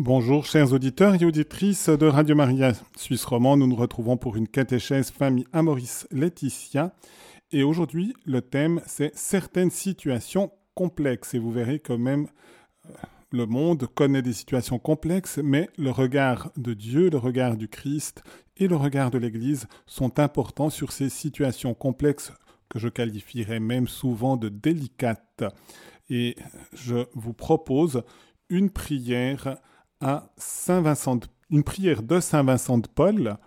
Bonjour chers auditeurs et auditrices de Radio Maria Suisse Romand. Nous nous retrouvons pour une catéchèse famille Amoris Laetitia. Et aujourd'hui, le thème, c'est certaines situations complexes. Et vous verrez que même euh, le monde connaît des situations complexes, mais le regard de Dieu, le regard du Christ et le regard de l'Église sont importants sur ces situations complexes que je qualifierais même souvent de délicates. Et je vous propose une prière à Saint Vincent, une prière de Saint Vincent de Paul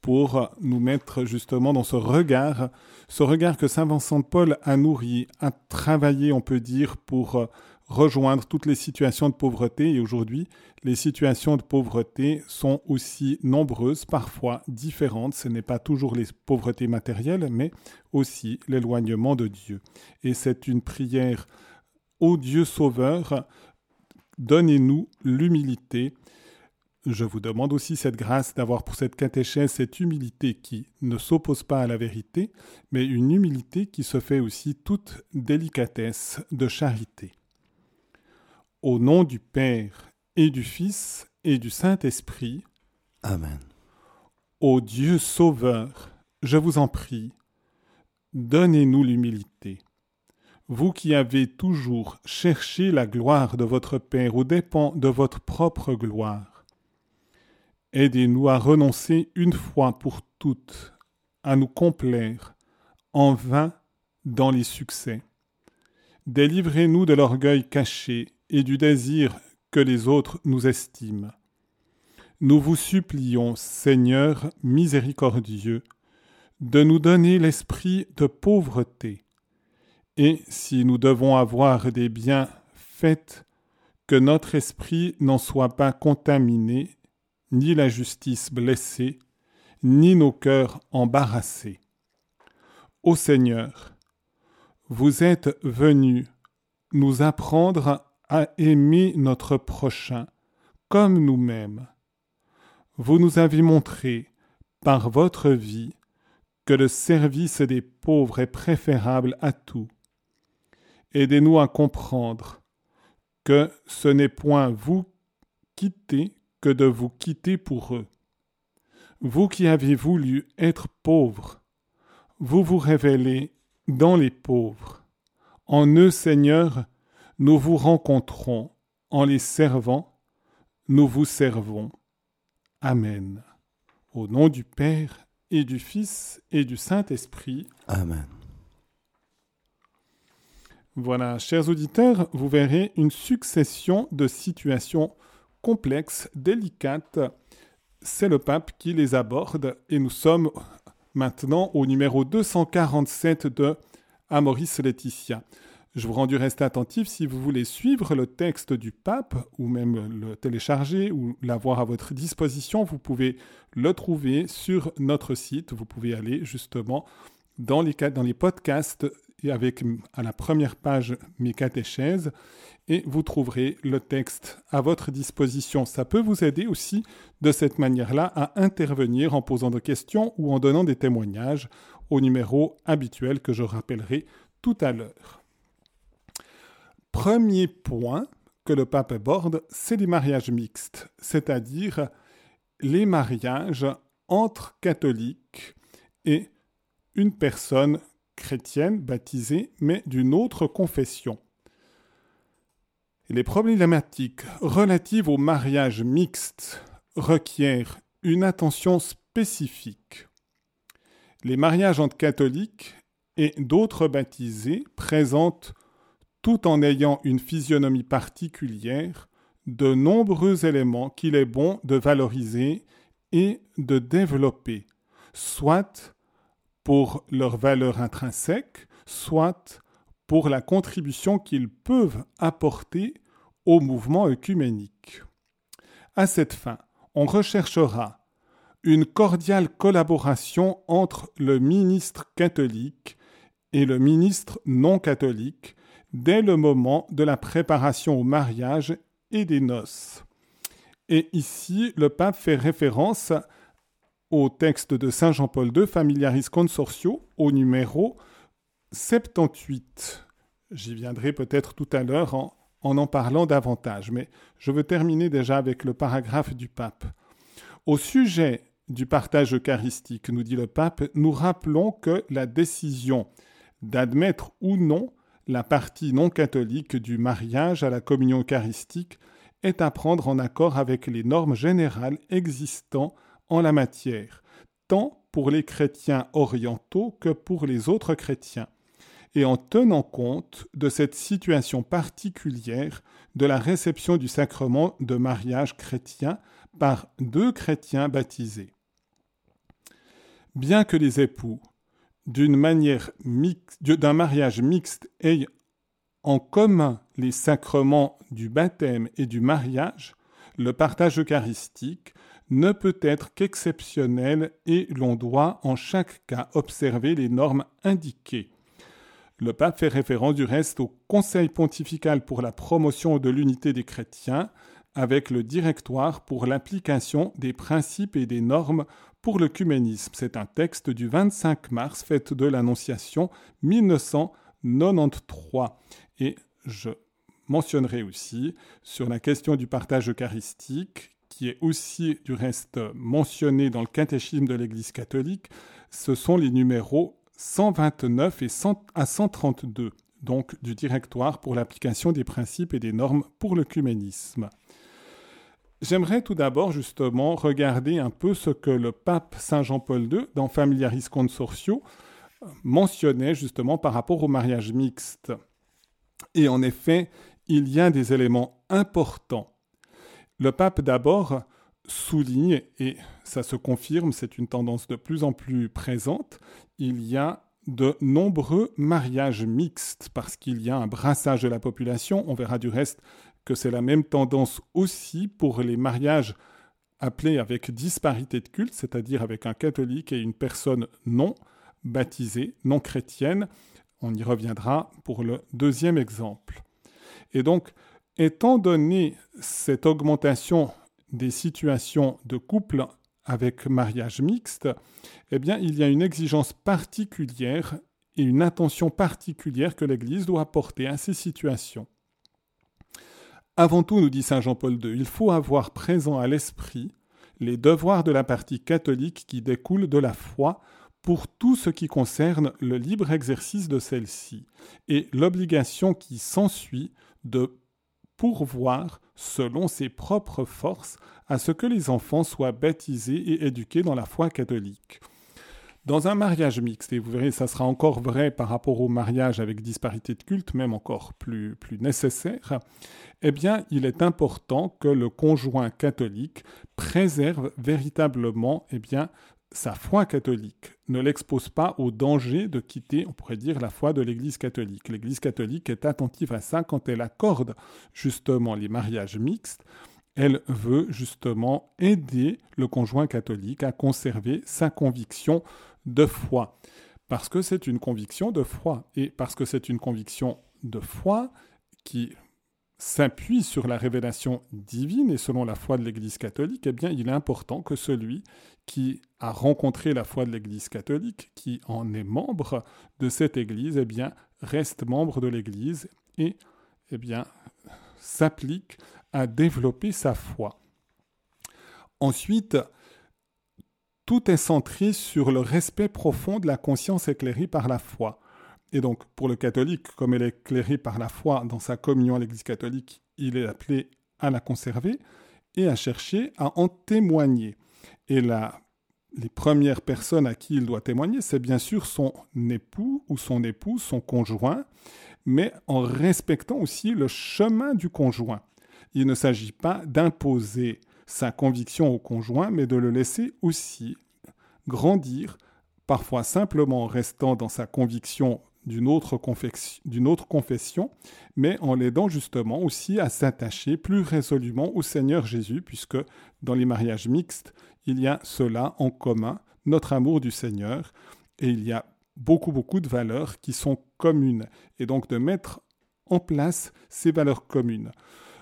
pour nous mettre justement dans ce regard, ce regard que Saint Vincent de Paul a nourri, a travaillé, on peut dire, pour rejoindre toutes les situations de pauvreté. Et aujourd'hui, les situations de pauvreté sont aussi nombreuses, parfois différentes. Ce n'est pas toujours les pauvretés matérielles, mais aussi l'éloignement de Dieu. Et c'est une prière au Dieu Sauveur Donnez-nous l'humilité. Je vous demande aussi cette grâce d'avoir pour cette catéchèse cette humilité qui ne s'oppose pas à la vérité, mais une humilité qui se fait aussi toute délicatesse de charité. Au nom du Père et du Fils et du Saint-Esprit. Amen. Ô Dieu Sauveur, je vous en prie, donnez-nous l'humilité vous qui avez toujours cherché la gloire de votre Père aux dépens de votre propre gloire. Aidez-nous à renoncer une fois pour toutes à nous complaire en vain dans les succès. Délivrez-nous de l'orgueil caché et du désir que les autres nous estiment. Nous vous supplions, Seigneur miséricordieux, de nous donner l'esprit de pauvreté et si nous devons avoir des biens faits, que notre esprit n'en soit pas contaminé, ni la justice blessée, ni nos cœurs embarrassés. Ô Seigneur, vous êtes venu nous apprendre à aimer notre prochain comme nous-mêmes. Vous nous avez montré, par votre vie, que le service des pauvres est préférable à tout Aidez-nous à comprendre que ce n'est point vous quitter que de vous quitter pour eux. Vous qui avez voulu être pauvres, vous vous révélez dans les pauvres. En eux, Seigneur, nous vous rencontrons. En les servant, nous vous servons. Amen. Au nom du Père et du Fils et du Saint-Esprit. Amen. Voilà, chers auditeurs, vous verrez une succession de situations complexes, délicates. C'est le pape qui les aborde et nous sommes maintenant au numéro 247 de Amoris Laetitia. Je vous rends du reste attentif si vous voulez suivre le texte du pape ou même le télécharger ou l'avoir à votre disposition, vous pouvez le trouver sur notre site. Vous pouvez aller justement dans les, dans les podcasts avec à la première page mes catéchèses et vous trouverez le texte à votre disposition. Ça peut vous aider aussi de cette manière-là à intervenir en posant des questions ou en donnant des témoignages au numéro habituel que je rappellerai tout à l'heure. Premier point que le pape aborde, c'est les mariages mixtes, c'est-à-dire les mariages entre catholiques et une personne chrétienne baptisée, mais d'une autre confession. Les problématiques relatives au mariage mixte requièrent une attention spécifique. Les mariages entre catholiques et d'autres baptisés présentent, tout en ayant une physionomie particulière, de nombreux éléments qu'il est bon de valoriser et de développer, soit pour leur valeur intrinsèque, soit pour la contribution qu'ils peuvent apporter au mouvement œcuménique. À cette fin, on recherchera une cordiale collaboration entre le ministre catholique et le ministre non catholique dès le moment de la préparation au mariage et des noces. Et ici, le pape fait référence au texte de Saint Jean-Paul II, Familiaris Consortio, au numéro 78. J'y viendrai peut-être tout à l'heure en, en parlant davantage, mais je veux terminer déjà avec le paragraphe du pape. Au sujet du partage eucharistique, nous dit le pape, nous rappelons que la décision d'admettre ou non la partie non catholique du mariage à la communion eucharistique est à prendre en accord avec les normes générales existant la matière, tant pour les chrétiens orientaux que pour les autres chrétiens, et en tenant compte de cette situation particulière de la réception du sacrement de mariage chrétien par deux chrétiens baptisés. Bien que les époux, d'une manière d'un mariage mixte aient en commun les sacrements du baptême et du mariage, le partage eucharistique ne peut être qu'exceptionnel et l'on doit en chaque cas observer les normes indiquées. Le pape fait référence du reste au Conseil pontifical pour la promotion de l'unité des chrétiens, avec le directoire pour l'application des principes et des normes pour l'œcuménisme. C'est un texte du 25 mars, fête de l'Annonciation 1993. Et je mentionnerai aussi sur la question du partage eucharistique, qui est aussi du reste mentionné dans le catéchisme de l'Église catholique, ce sont les numéros 129 et 100 à 132, donc du directoire pour l'application des principes et des normes pour l'œcuménisme. J'aimerais tout d'abord justement regarder un peu ce que le pape Saint Jean-Paul II, dans Familiaris Consortio, mentionnait justement par rapport au mariage mixte. Et en effet, il y a des éléments importants. Le pape d'abord souligne, et ça se confirme, c'est une tendance de plus en plus présente, il y a de nombreux mariages mixtes parce qu'il y a un brassage de la population. On verra du reste que c'est la même tendance aussi pour les mariages appelés avec disparité de culte, c'est-à-dire avec un catholique et une personne non baptisée, non chrétienne. On y reviendra pour le deuxième exemple. Et donc, étant donné cette augmentation des situations de couple avec mariage mixte, eh bien, il y a une exigence particulière et une attention particulière que l'Église doit porter à ces situations. Avant tout, nous dit Saint Jean-Paul II, il faut avoir présent à l'esprit les devoirs de la partie catholique qui découlent de la foi pour tout ce qui concerne le libre exercice de celle-ci, et l'obligation qui s'ensuit de pourvoir, selon ses propres forces, à ce que les enfants soient baptisés et éduqués dans la foi catholique. Dans un mariage mixte, et vous verrez, ça sera encore vrai par rapport au mariage avec disparité de culte, même encore plus, plus nécessaire, eh bien, il est important que le conjoint catholique préserve véritablement eh bien, sa foi catholique, ne l'expose pas au danger de quitter, on pourrait dire, la foi de l'Église catholique. L'Église catholique est attentive à ça quand elle accorde justement les mariages mixtes. Elle veut justement aider le conjoint catholique à conserver sa conviction de foi. Parce que c'est une conviction de foi. Et parce que c'est une conviction de foi qui s'appuie sur la révélation divine et selon la foi de l'Église catholique, eh bien, il est important que celui qui a rencontré la foi de l'Église catholique, qui en est membre de cette Église, eh bien, reste membre de l'Église et eh s'applique à développer sa foi. Ensuite, tout est centré sur le respect profond de la conscience éclairée par la foi. Et donc, pour le catholique, comme elle est éclairée par la foi dans sa communion à l'Église catholique, il est appelé à la conserver et à chercher à en témoigner. Et là, les premières personnes à qui il doit témoigner, c'est bien sûr son époux ou son épouse, son conjoint, mais en respectant aussi le chemin du conjoint. Il ne s'agit pas d'imposer sa conviction au conjoint, mais de le laisser aussi grandir, parfois simplement en restant dans sa conviction d'une autre, confession, mais en l'aidant justement aussi à s'attacher plus résolument au Seigneur Jésus, puisque dans les mariages mixtes, il y a cela en commun, notre amour du Seigneur, et il y a beaucoup, beaucoup de valeurs qui sont communes, et donc de mettre en place ces valeurs communes.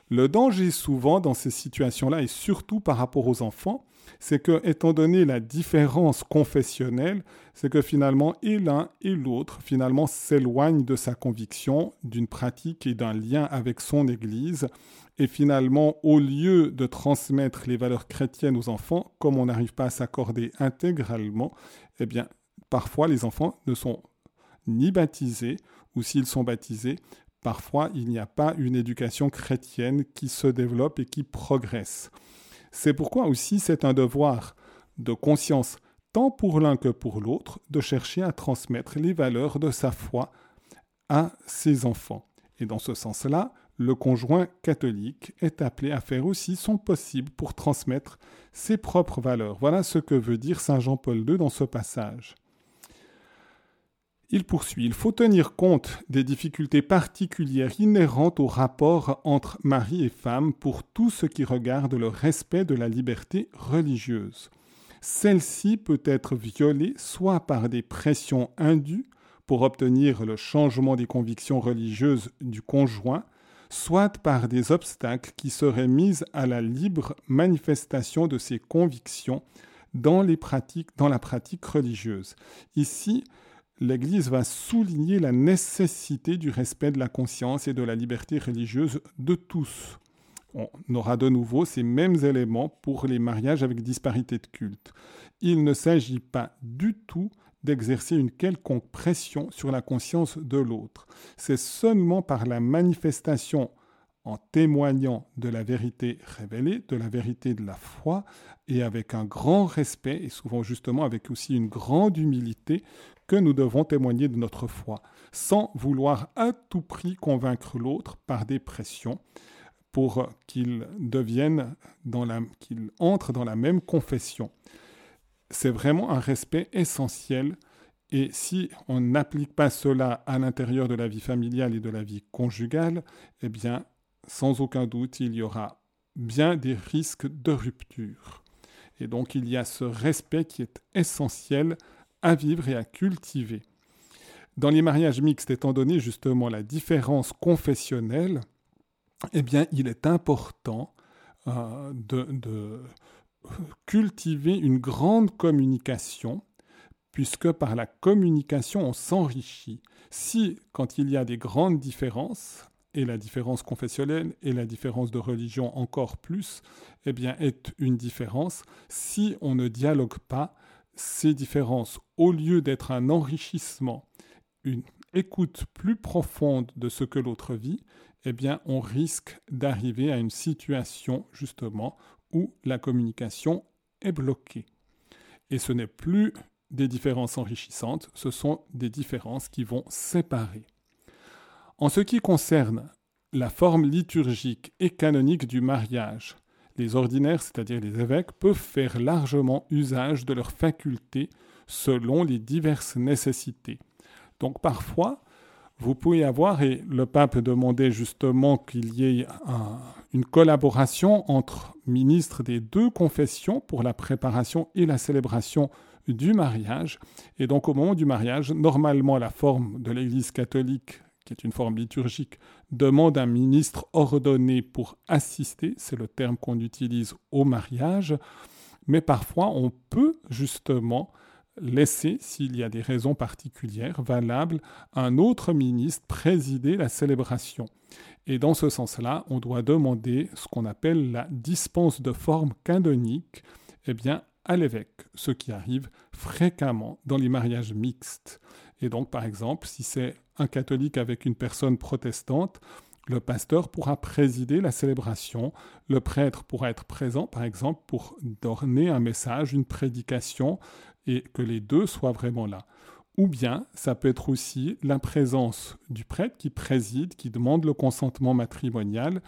Le danger souvent dans ces situations-là, et surtout par rapport aux enfants, c'est que, étant donné la différence confessionnelle, c'est que finalement, et l'un et l'autre, finalement, s'éloignent de sa conviction, d'une pratique et d'un lien avec son Église. Et finalement, au lieu de transmettre les valeurs chrétiennes aux enfants, comme on n'arrive pas à s'accorder intégralement, eh bien, parfois les enfants ne sont ni baptisés, ou s'ils sont baptisés, parfois il n'y a pas une éducation chrétienne qui se développe et qui progresse. C'est pourquoi aussi c'est un devoir de conscience, tant pour l'un que pour l'autre, de chercher à transmettre les valeurs de sa foi à ses enfants. Et dans ce sens-là, le conjoint catholique est appelé à faire aussi son possible pour transmettre ses propres valeurs. Voilà ce que veut dire Saint Jean-Paul II dans ce passage. Il poursuit, il faut tenir compte des difficultés particulières inhérentes au rapport entre mari et femme pour tout ce qui regarde le respect de la liberté religieuse. Celle-ci peut être violée soit par des pressions indues pour obtenir le changement des convictions religieuses du conjoint, soit par des obstacles qui seraient mis à la libre manifestation de ses convictions dans, les dans la pratique religieuse. Ici, l'Église va souligner la nécessité du respect de la conscience et de la liberté religieuse de tous. On aura de nouveau ces mêmes éléments pour les mariages avec disparité de culte. Il ne s'agit pas du tout d'exercer une quelconque pression sur la conscience de l'autre. C'est seulement par la manifestation en témoignant de la vérité révélée, de la vérité de la foi, et avec un grand respect, et souvent justement avec aussi une grande humilité, que nous devons témoigner de notre foi, sans vouloir à tout prix convaincre l'autre par des pressions pour qu'il devienne dans la, qu'il entre dans la même confession. C'est vraiment un respect essentiel et si on n'applique pas cela à l'intérieur de la vie familiale et de la vie conjugale, eh bien, sans aucun doute, il y aura bien des risques de rupture. Et donc, il y a ce respect qui est essentiel à vivre et à cultiver. Dans les mariages mixtes, étant donné justement la différence confessionnelle, eh bien, il est important euh, de, cultiver une grande communication, puisque par la communication, on s'enrichit. Si, quand il y a des grandes différences, et la différence confessionnelle et la différence de religion encore plus, eh bien, est une différence. Si on ne dialogue pas, ces différences, au lieu d'être un enrichissement, une écoute plus profonde de ce que l'autre vit, eh bien, on risque d'arriver à une situation, justement, où la communication est bloquée. Et ce n'est plus des différences enrichissantes, ce sont des différences qui vont séparer. En ce qui concerne la forme liturgique et canonique du mariage, les ordinaires, c'est-à-dire les évêques, peuvent faire largement usage de leurs facultés selon les diverses nécessités. Donc parfois, vous pouvez avoir, et le pape demandait justement qu'il y ait une collaboration entre ministres des deux confessions pour la préparation et la célébration du mariage. Et donc au moment du mariage, normalement la forme de l'Église catholique qui est une forme liturgique, demande un ministre ordonné pour assister, c'est le terme qu'on utilise au mariage, mais parfois on peut justement laisser, s'il y a des raisons particulières valables, un autre ministre présider la célébration. Et dans ce sens-là, on doit demander ce qu'on appelle la dispense de forme canonique, eh bien, à l'évêque, ce qui arrive fréquemment dans les mariages mixtes. Et donc, par exemple, si c'est un catholique avec une personne protestante, le pasteur pourra présider la célébration, le prêtre pourra être présent, par exemple, pour donner un message, une prédication, et que les deux soient vraiment là. Ou bien, ça peut être aussi la présence du prêtre qui préside, qui demande le consentement matrimonial,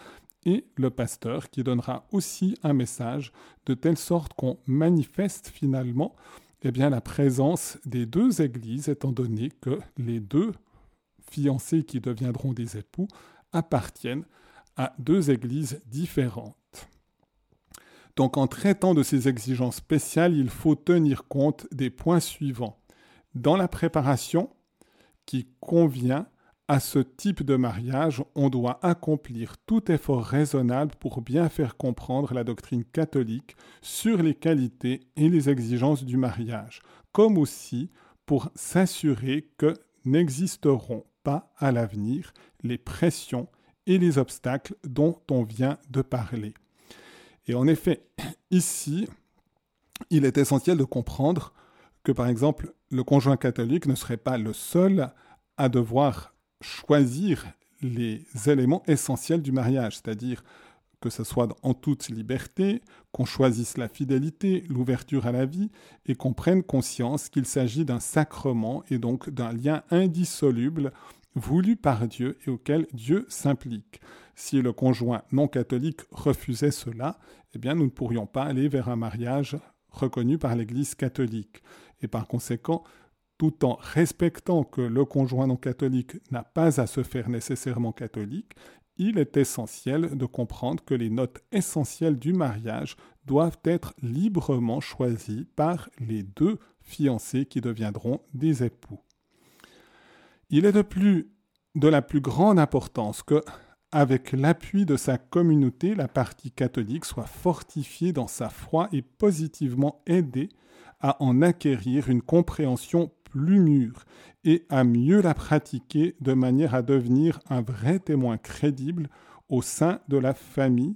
et le pasteur qui donnera aussi un message, de telle sorte qu'on manifeste finalement eh bien, la présence des deux églises, étant donné que les deux qui deviendront des époux appartiennent à deux églises différentes. Donc en traitant de ces exigences spéciales, il faut tenir compte des points suivants. Dans la préparation, qui convient à ce type de mariage, on doit accomplir tout effort raisonnable pour bien faire comprendre la doctrine catholique sur les qualités et les exigences du mariage, comme aussi pour s'assurer que n'existeront à l'avenir les pressions et les obstacles dont on vient de parler. Et en effet, ici, il est essentiel de comprendre que, par exemple, le conjoint catholique ne serait pas le seul à devoir choisir les éléments essentiels du mariage, c'est-à-dire que ce soit en toute liberté, qu'on choisisse la fidélité, l'ouverture à la vie, et qu'on prenne conscience qu'il s'agit d'un sacrement et donc d'un lien indissoluble voulu par Dieu et auquel Dieu s'implique. Si le conjoint non catholique refusait cela, eh bien nous ne pourrions pas aller vers un mariage reconnu par l'Église catholique. Et par conséquent, tout en respectant que le conjoint non catholique n'a pas à se faire nécessairement catholique, il est essentiel de comprendre que les notes essentielles du mariage doivent être librement choisies par les deux fiancés qui deviendront des époux. Il est de plus de la plus grande importance que, avec l'appui de sa communauté, la partie catholique soit fortifiée dans sa foi et positivement aidée à en acquérir une compréhension plus mûre et à mieux la pratiquer de manière à devenir un vrai témoin crédible au sein de la famille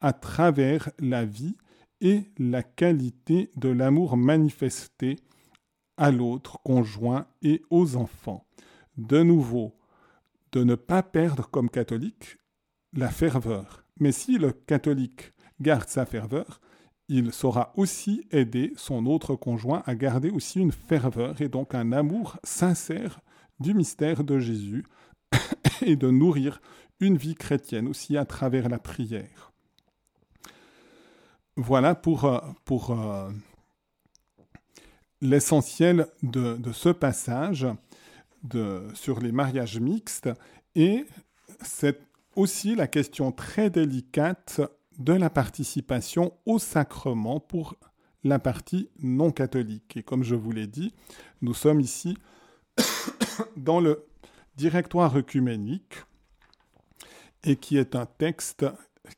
à travers la vie et la qualité de l'amour manifesté à l'autre conjoint et aux enfants. De nouveau, de ne pas perdre comme catholique la ferveur. Mais si le catholique garde sa ferveur, il saura aussi aider son autre conjoint à garder aussi une ferveur et donc un amour sincère du mystère de Jésus et de nourrir une vie chrétienne aussi à travers la prière. Voilà pour, euh, euh, l'essentiel de, ce passage sur les mariages mixtes et c'est aussi la question très délicate de la participation au sacrement pour la partie non catholique. Et comme je vous l'ai dit, nous sommes ici dans le directoire œcuménique et qui est un texte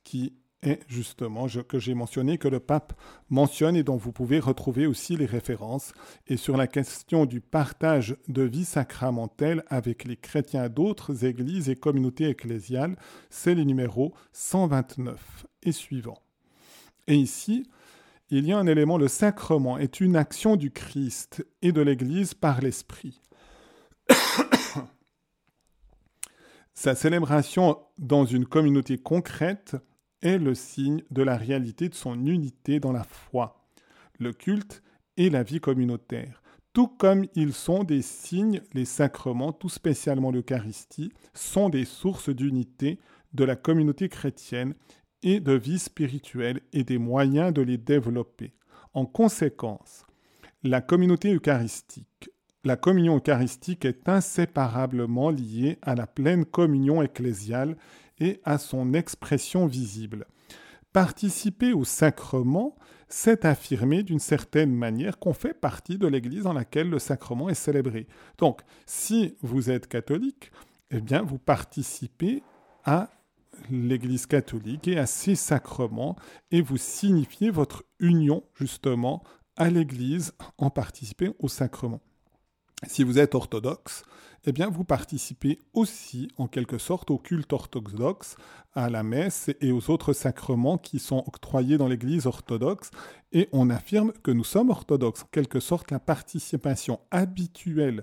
qui est justement que j'ai mentionné, que le pape mentionne et dont vous pouvez retrouver aussi les références. Et sur la question du partage de vie sacramentelle avec les chrétiens d'autres églises et communautés ecclésiales, c'est le numéro 129 et suivant. Et ici, il y a un élément, le sacrement est une action du Christ et de l'Église par l'Esprit. Sa célébration dans une communauté concrète est le signe de la réalité de son unité dans la foi, le culte et la vie communautaire. Tout comme ils sont des signes, les sacrements, tout spécialement l'Eucharistie, sont des sources d'unité de la communauté chrétienne et de vie spirituelle et des moyens de les développer. En conséquence, la communauté eucharistique, la communion eucharistique est inséparablement liée à la pleine communion ecclésiale et à son expression visible. Participer au sacrement, c'est affirmer d'une certaine manière qu'on fait partie de l'Église dans laquelle le sacrement est célébré. Donc, si vous êtes catholique, eh bien, vous participez à l'Église catholique et à ses sacrements et vous signifiez votre union justement à l'Église en participant au sacrement. Si vous êtes orthodoxe, eh bien vous participez aussi en quelque sorte au culte orthodoxe, à la messe et aux autres sacrements qui sont octroyés dans l'Église orthodoxe et on affirme que nous sommes orthodoxes. En quelque sorte, la participation habituelle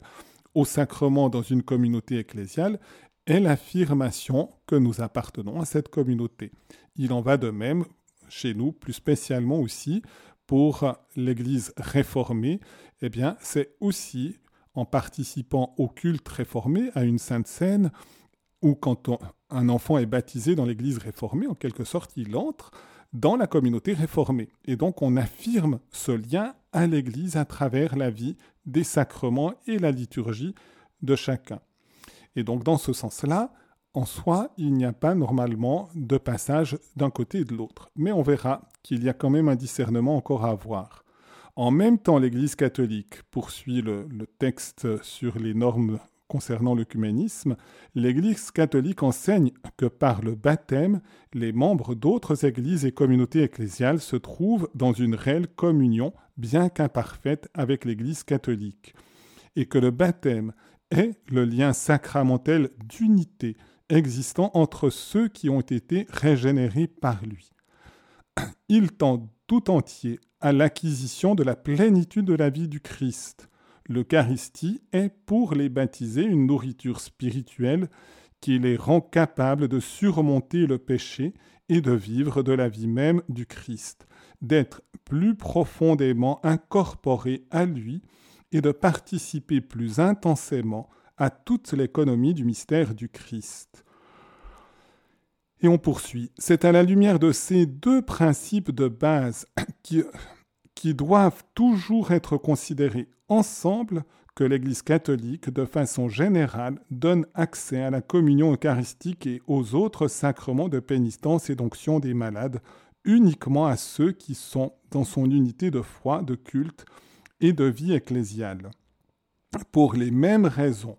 au sacrement dans une communauté ecclésiale est l'affirmation que nous appartenons à cette communauté. Il en va de même chez nous, plus spécialement aussi pour l'Église réformée, eh bien, c'est aussi en participant au culte réformé, à une sainte scène, ou quand un enfant est baptisé dans l'Église réformée, en quelque sorte, il entre dans la communauté réformée. Et donc on affirme ce lien à l'Église à travers la vie des sacrements et la liturgie de chacun. Et donc dans ce sens-là, en soi, il n'y a pas normalement de passage d'un côté et de l'autre. Mais on verra qu'il y a quand même un discernement encore à avoir. En même temps, l'Église catholique poursuit le, texte sur les normes concernant l'œcuménisme, l'Église catholique enseigne que par le baptême, les membres d'autres églises et communautés ecclésiales se trouvent dans une réelle communion, bien qu'imparfaite, avec l'Église catholique, et que le baptême est le lien sacramentel d'unité existant entre ceux qui ont été régénérés par lui. Il tend tout entier à l'acquisition de la plénitude de la vie du Christ. L'Eucharistie est pour les baptisés une nourriture spirituelle qui les rend capables de surmonter le péché et de vivre de la vie même du Christ, d'être plus profondément incorporés à lui et de participer plus intensément à toute l'économie du mystère du Christ. Et on poursuit. C'est à la lumière de ces deux principes de base qui, doivent toujours être considérés ensemble que l'Église catholique, de façon générale, donne accès à la communion eucharistique et aux autres sacrements de pénitence et d'onction des malades uniquement à ceux qui sont dans son unité de foi, de culte et de vie ecclésiale. Pour les mêmes raisons,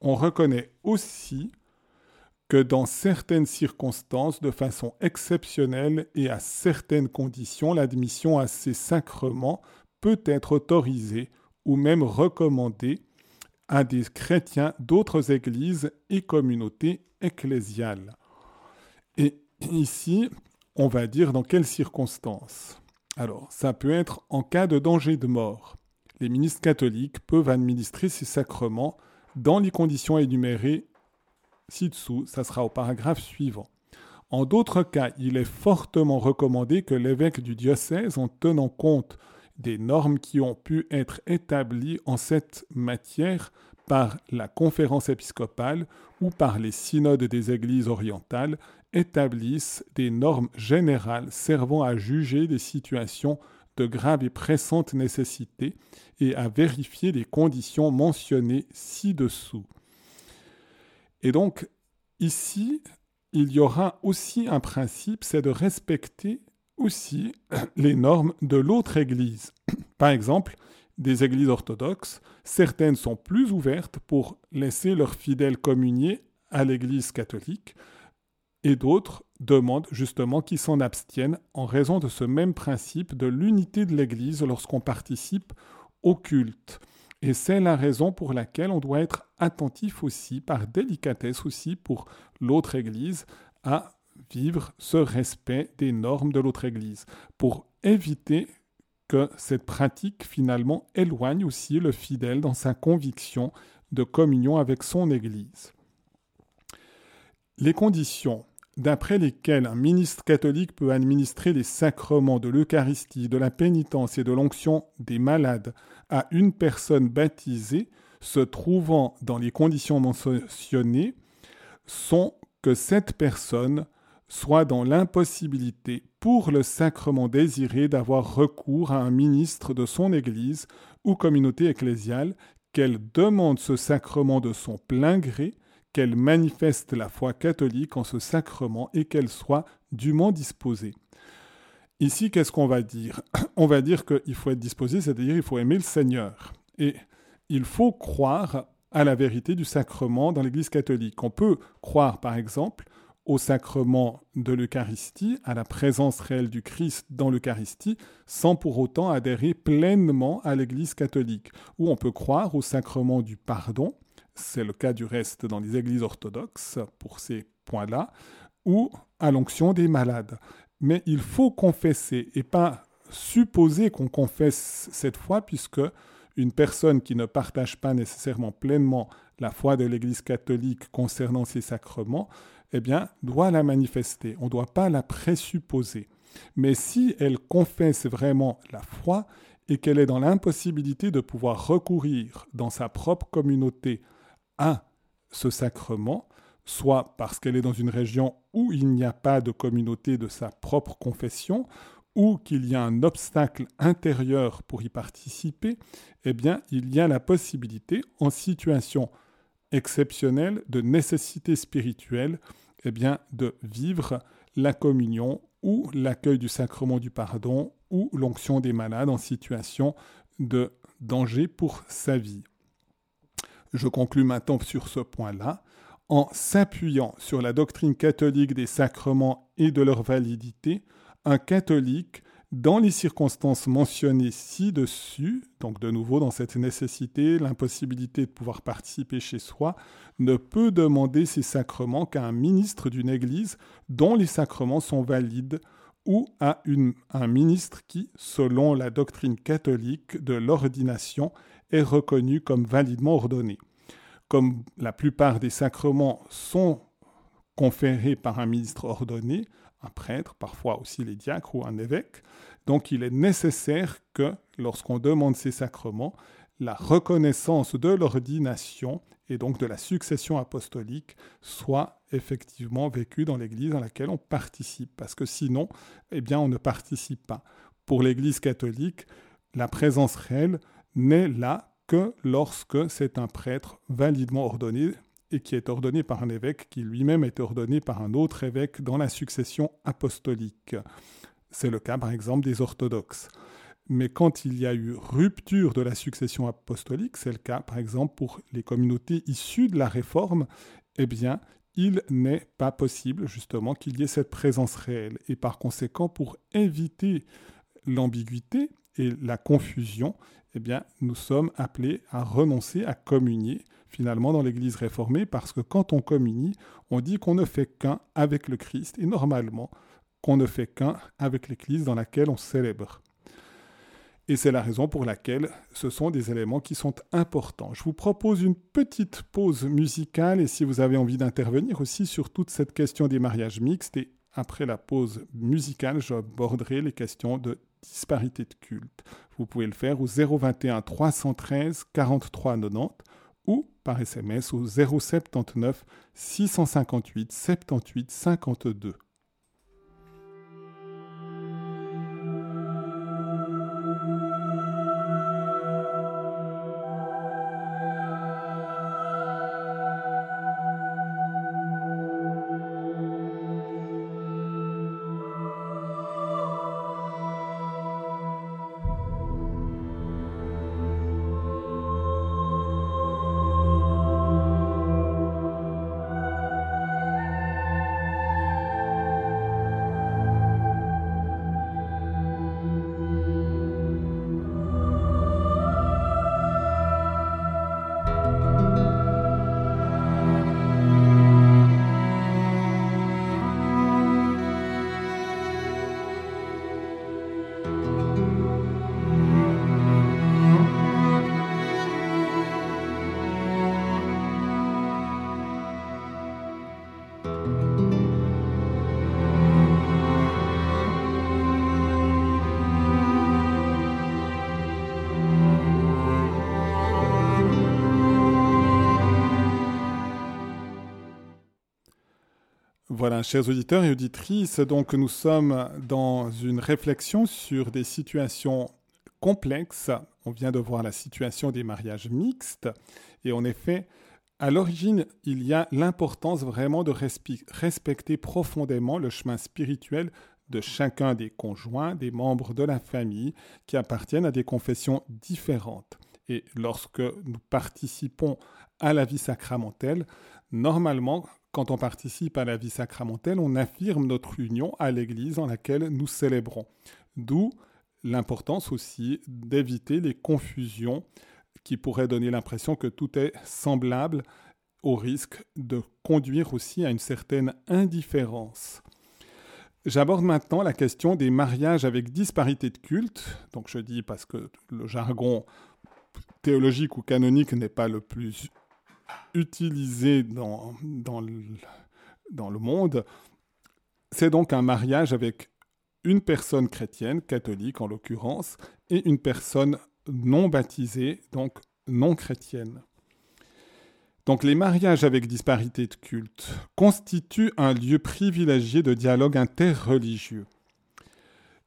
on reconnaît aussi que dans certaines circonstances, de façon exceptionnelle et à certaines conditions, l'admission à ces sacrements peut être autorisée ou même recommandée à des chrétiens d'autres églises et communautés ecclésiales. Et ici, on va dire dans quelles circonstances. Alors, ça peut être en cas de danger de mort. Les ministres catholiques peuvent administrer ces sacrements dans les conditions énumérées ci-dessous, ça sera au paragraphe suivant. En d'autres cas, il est fortement recommandé que l'évêque du diocèse, en tenant compte des normes qui ont pu être établies en cette matière par la conférence épiscopale ou par les synodes des églises orientales, établisse des normes générales servant à juger des situations de grave et pressante nécessité et à vérifier les conditions mentionnées ci-dessous. Et donc, ici, il y aura aussi un principe, c'est de respecter aussi les normes de l'autre Église. Par exemple, des églises orthodoxes, certaines sont plus ouvertes pour laisser leurs fidèles communier à l'Église catholique, et d'autres demandent justement qu'ils s'en abstiennent en raison de ce même principe de l'unité de l'Église lorsqu'on participe au culte. Et c'est la raison pour laquelle on doit être attentif aussi, par délicatesse aussi, pour l'autre Église, à vivre ce respect des normes de l'autre Église, pour éviter que cette pratique finalement éloigne aussi le fidèle dans sa conviction de communion avec son Église. Les conditions d'après lesquelles un ministre catholique peut administrer les sacrements de l'Eucharistie, de la pénitence et de l'onction des malades à une personne baptisée se trouvant dans les conditions mentionnées sont que cette personne soit dans l'impossibilité pour le sacrement désiré d'avoir recours à un ministre de son Église ou communauté ecclésiale, qu'elle demande ce sacrement de son plein gré, qu'elle manifeste la foi catholique en ce sacrement et qu'elle soit dûment disposée. Ici, qu'est-ce qu'on va dire? On va dire qu'il faut être disposé, c'est-à-dire il faut aimer le Seigneur. Et il faut croire à la vérité du sacrement dans l'Église catholique. On peut croire, par exemple, au sacrement de l'Eucharistie, à la présence réelle du Christ dans l'Eucharistie, sans pour autant adhérer pleinement à l'Église catholique. Ou on peut croire au sacrement du pardon, c'est le cas du reste dans les églises orthodoxes pour ces points-là, ou à l'onction des malades. Mais il faut confesser et pas supposer qu'on confesse cette foi, puisque une personne qui ne partage pas nécessairement pleinement la foi de l'Église catholique concernant ces sacrements, eh bien, doit la manifester. On ne doit pas la présupposer. Mais si elle confesse vraiment la foi et qu'elle est dans l'impossibilité de pouvoir recourir dans sa propre communauté à ce sacrement, soit parce qu'elle est dans une région où il n'y a pas de communauté de sa propre confession, ou qu'il y a un obstacle intérieur pour y participer, eh bien, il y a la possibilité, en situation exceptionnelle de nécessité spirituelle, eh bien, de vivre la communion ou l'accueil du sacrement du pardon ou l'onction des malades en situation de danger pour sa vie. Je conclus maintenant sur ce point-là en s'appuyant sur la doctrine catholique des sacrements et de leur validité, un catholique, dans les circonstances mentionnées ci-dessus, donc de nouveau dans cette nécessité, l'impossibilité de pouvoir participer chez soi, ne peut demander ces sacrements qu'à un ministre d'une Église dont les sacrements sont valides ou à un ministre qui, selon la doctrine catholique de l'ordination, est reconnu comme validement ordonné. Comme la plupart des sacrements sont conférés par un ministre ordonné, un prêtre, parfois aussi les diacres ou un évêque. Donc il est nécessaire que lorsqu'on demande ces sacrements, la reconnaissance de l'ordination et donc de la succession apostolique soit effectivement vécue dans l'Église dans laquelle on participe, parce que sinon, eh bien, on ne participe pas. Pour l'Église catholique, la présence réelle n'est là que lorsque c'est un prêtre validement ordonné et qui est ordonné par un évêque qui lui-même est ordonné par un autre évêque dans la succession apostolique. C'est le cas par exemple des orthodoxes. Mais quand il y a eu rupture de la succession apostolique, c'est le cas par exemple pour les communautés issues de la réforme, eh bien, il n'est pas possible justement qu'il y ait cette présence réelle. Et par conséquent, pour éviter l'ambiguïté et la confusion, eh bien, nous sommes appelés à renoncer à communier finalement dans l'Église réformée, parce que quand on communie, on dit qu'on ne fait qu'un avec le Christ, et normalement qu'on ne fait qu'un avec l'Église dans laquelle on célèbre. Et c'est la raison pour laquelle ce sont des éléments qui sont importants. Je vous propose une petite pause musicale et si vous avez envie d'intervenir aussi sur toute cette question des mariages mixtes, et après la pause musicale, j'aborderai les questions de disparité de culte. Vous pouvez le faire au 021 313 43 90 ou par SMS au 079 658 78 52. Voilà, chers auditeurs et auditrices, donc nous sommes dans une réflexion sur des situations complexes. On vient de voir la situation des mariages mixtes. Et en effet, à l'origine, il y a l'importance vraiment de respecter profondément le chemin spirituel de chacun des conjoints, des membres de la famille qui appartiennent à des confessions différentes. Et lorsque nous participons à la vie sacramentelle, normalement, quand on participe à la vie sacramentelle, on affirme notre union à l'Église dans laquelle nous célébrons. D'où l'importance aussi d'éviter les confusions qui pourraient donner l'impression que tout est semblable au risque de conduire aussi à une certaine indifférence. J'aborde maintenant la question des mariages avec disparité de culte. Donc je dis parce que le jargon théologique ou canonique n'est pas le plus utilisé dans, le monde, c'est donc un mariage avec une personne chrétienne, catholique en l'occurrence, et une personne non baptisée, donc non chrétienne. Donc les mariages avec disparité de culte constituent un lieu privilégié de dialogue interreligieux.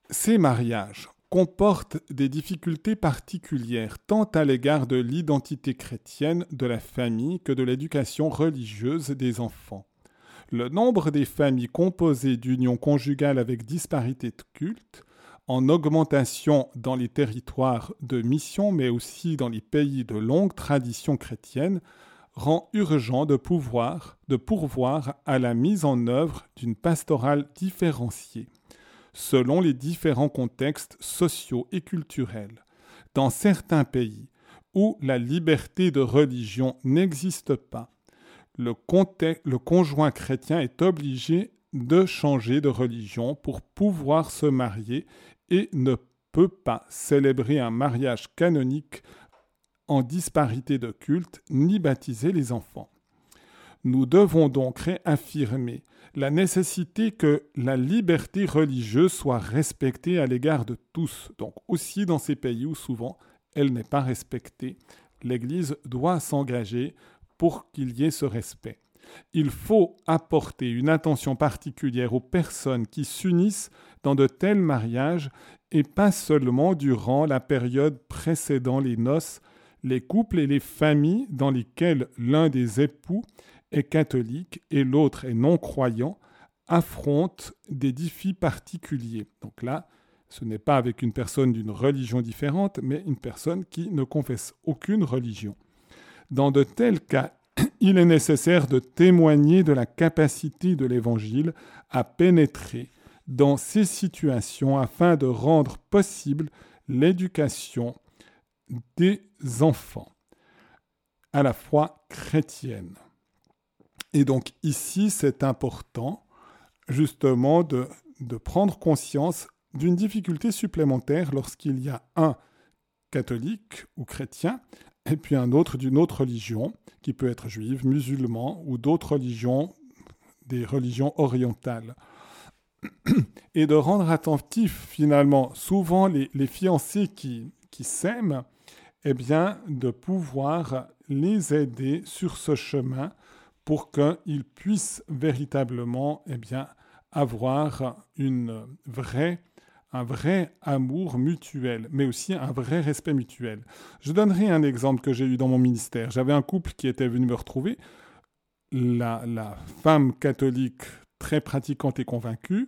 Ces mariages comporte des difficultés particulières tant à l'égard de l'identité chrétienne de la famille que de l'éducation religieuse des enfants. Le nombre des familles composées d'unions conjugales avec disparité de culte en augmentation dans les territoires de mission, mais aussi dans les pays de longue tradition chrétienne, rend urgent de pouvoir, de pourvoir à la mise en œuvre d'une pastorale différenciée, selon les différents contextes sociaux et culturels. Dans certains pays où la liberté de religion n'existe pas, le, conjoint chrétien est obligé de changer de religion pour pouvoir se marier et ne peut pas célébrer un mariage canonique en disparité de culte ni baptiser les enfants. Nous devons donc réaffirmer la nécessité que la liberté religieuse soit respectée à l'égard de tous, donc aussi dans ces pays où souvent elle n'est pas respectée. L'Église doit s'engager pour qu'il y ait ce respect. Il faut apporter une attention particulière aux personnes qui s'unissent dans de tels mariages et pas seulement durant la période précédant les noces, les couples et les familles dans lesquels l'un des époux est catholique et l'autre est non-croyant affrontent des défis particuliers. Donc là, ce n'est pas avec une personne d'une religion différente, mais une personne qui ne confesse aucune religion. Dans de tels cas, il est nécessaire de témoigner de la capacité de l'Évangile à pénétrer dans ces situations afin de rendre possible l'éducation des enfants, à la fois chrétienne. Et donc ici, c'est important justement de, de prendre conscience d'une difficulté supplémentaire lorsqu'il y a un catholique ou chrétien et puis un autre d'une autre religion, qui peut être juive, musulman ou d'autres religions, des religions orientales. Et de rendre attentif finalement, souvent les, fiancés qui, s'aiment, eh bien, de pouvoir les aider sur ce chemin pour qu'ils puissent véritablement eh bien, avoir une un vrai amour mutuel, mais aussi un vrai respect mutuel. Je donnerai un exemple que j'ai eu dans mon ministère. J'avais un couple qui était venu me retrouver, la, la femme catholique très pratiquante et convaincue,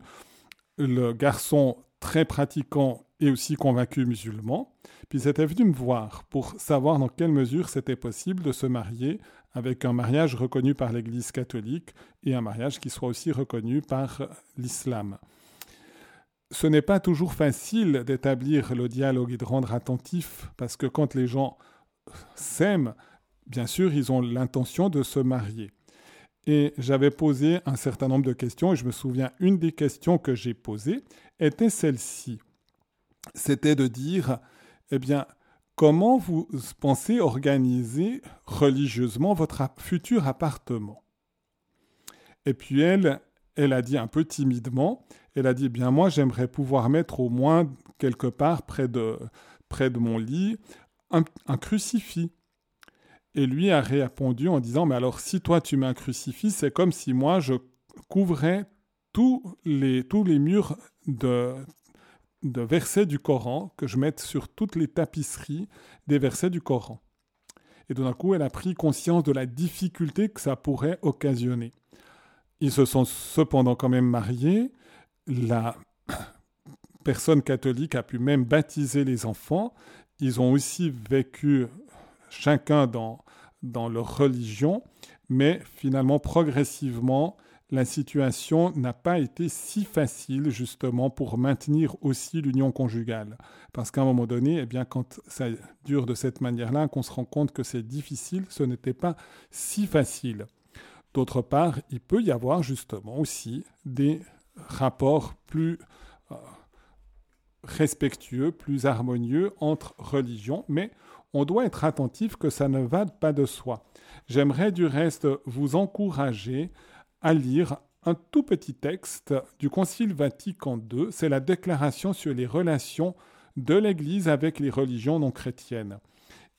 le garçon très pratiquant et aussi convaincu musulman. Puis ils étaient venus me voir pour savoir dans quelle mesure c'était possible de se marier avec un mariage reconnu par l'Église catholique et un mariage qui soit aussi reconnu par l'islam ce n'est pas toujours facile d'établir le dialogue et de rendre attentif, parce que quand les gens s'aiment, bien sûr, ils ont l'intention de se marier. Et j'avais posé un certain nombre de questions, et je me souviens, une des questions que j'ai posées était celle-ci. C'était de dire, eh bien, comment vous pensez organiser religieusement votre futur appartement? Et puis elle, elle a dit un peu timidement, elle a dit, bien moi j'aimerais pouvoir mettre au moins quelque part près de, près de mon lit un, crucifix. Et lui a répondu en disant, mais alors si toi tu mets un crucifix, c'est comme si moi je couvrais tous les, tous les murs de, de versets du Coran, que je mette sur toutes les tapisseries des versets du Coran. Et d'un coup, elle a pris conscience de la difficulté que ça pourrait occasionner. Ils se sont cependant quand même mariés. La personne catholique a pu même baptiser les enfants. Ils ont aussi vécu chacun dans, dans leur religion, mais finalement, progressivement, la situation n'a pas été si facile justement pour maintenir aussi l'union conjugale. Parce qu'à un moment donné, eh bien, quand ça dure de cette manière-là, qu'on se rend compte que c'est difficile, ce n'était pas si facile. D'autre part, il peut y avoir justement aussi des rapports plus euh, respectueux, plus harmonieux entre religions, mais on doit être attentif que ça ne va pas de soi. J'aimerais du reste vous encourager à lire un tout petit texte du Concile Vatican II, c'est la déclaration sur les relations de l'Église avec les religions non chrétiennes.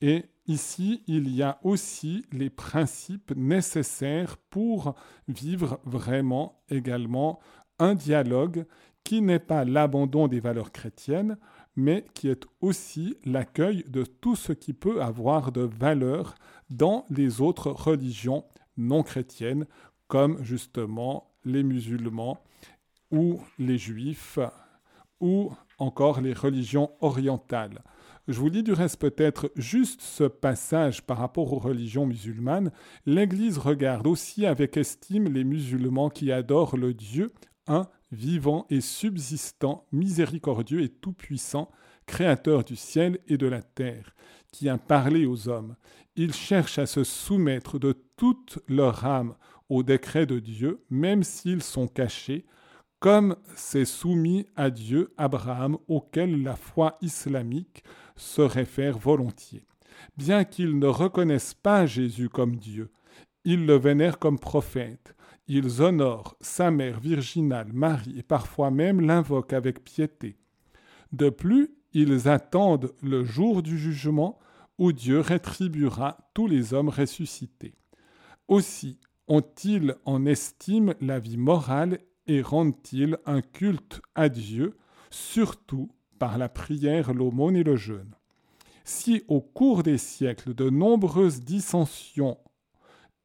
Et ici, il y a aussi les principes nécessaires pour vivre vraiment également un dialogue qui n'est pas l'abandon des valeurs chrétiennes, mais qui est aussi l'accueil de tout ce qui peut avoir de valeur dans les autres religions non chrétiennes, comme justement les musulmans ou les juifs ou encore les religions orientales. Je vous lis du reste peut-être juste ce passage par rapport aux religions musulmanes. L'Église regarde aussi avec estime les musulmans qui adorent le Dieu, un, vivant et subsistant, miséricordieux et tout-puissant, créateur du ciel et de la terre, qui a parlé aux hommes. Ils cherchent à se soumettre de toute leur âme au décret de Dieu, même s'ils sont cachés, comme c'est soumis à Dieu Abraham, auquel la foi islamique se réfère volontiers. Bien qu'ils ne reconnaissent pas Jésus comme Dieu, ils le vénèrent comme prophète. Ils honorent sa mère virginale, Marie, et parfois même l'invoquent avec piété. De plus, ils attendent le jour du jugement où Dieu rétribuera tous les hommes ressuscités. Aussi ont-ils en estime la vie morale et rendent-ils un culte à Dieu, surtout par la prière, l'aumône et le jeûne? Si au cours des siècles de nombreuses dissensions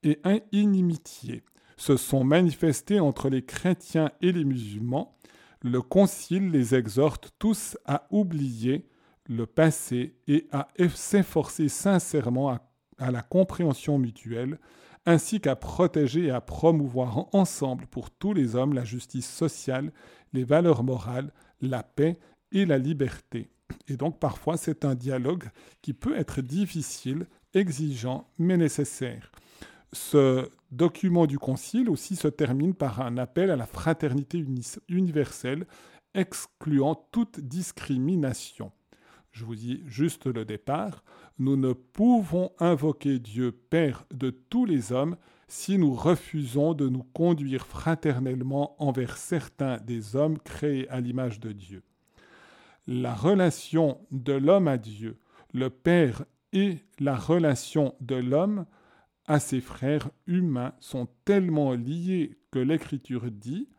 et inimitiés se sont manifestées entre les chrétiens et les musulmans, le Concile les exhorte tous à oublier le passé et à s'efforcer sincèrement à, à, la compréhension mutuelle, ainsi qu'à protéger et à promouvoir ensemble pour tous les hommes la justice sociale, les valeurs morales, la paix et la liberté. Et donc parfois c'est un dialogue qui peut être difficile, exigeant, mais nécessaire. Ce document du Concile aussi se termine par un appel à la fraternité universelle, excluant toute discrimination. Je vous dis juste le départ. Nous ne pouvons invoquer Dieu Père de tous les hommes si nous refusons de nous conduire fraternellement envers certains des hommes créés à l'image de Dieu la relation de l'homme à Dieu, le Père et la relation de l'homme à ses frères humains sont tellement liés que l'Écriture dit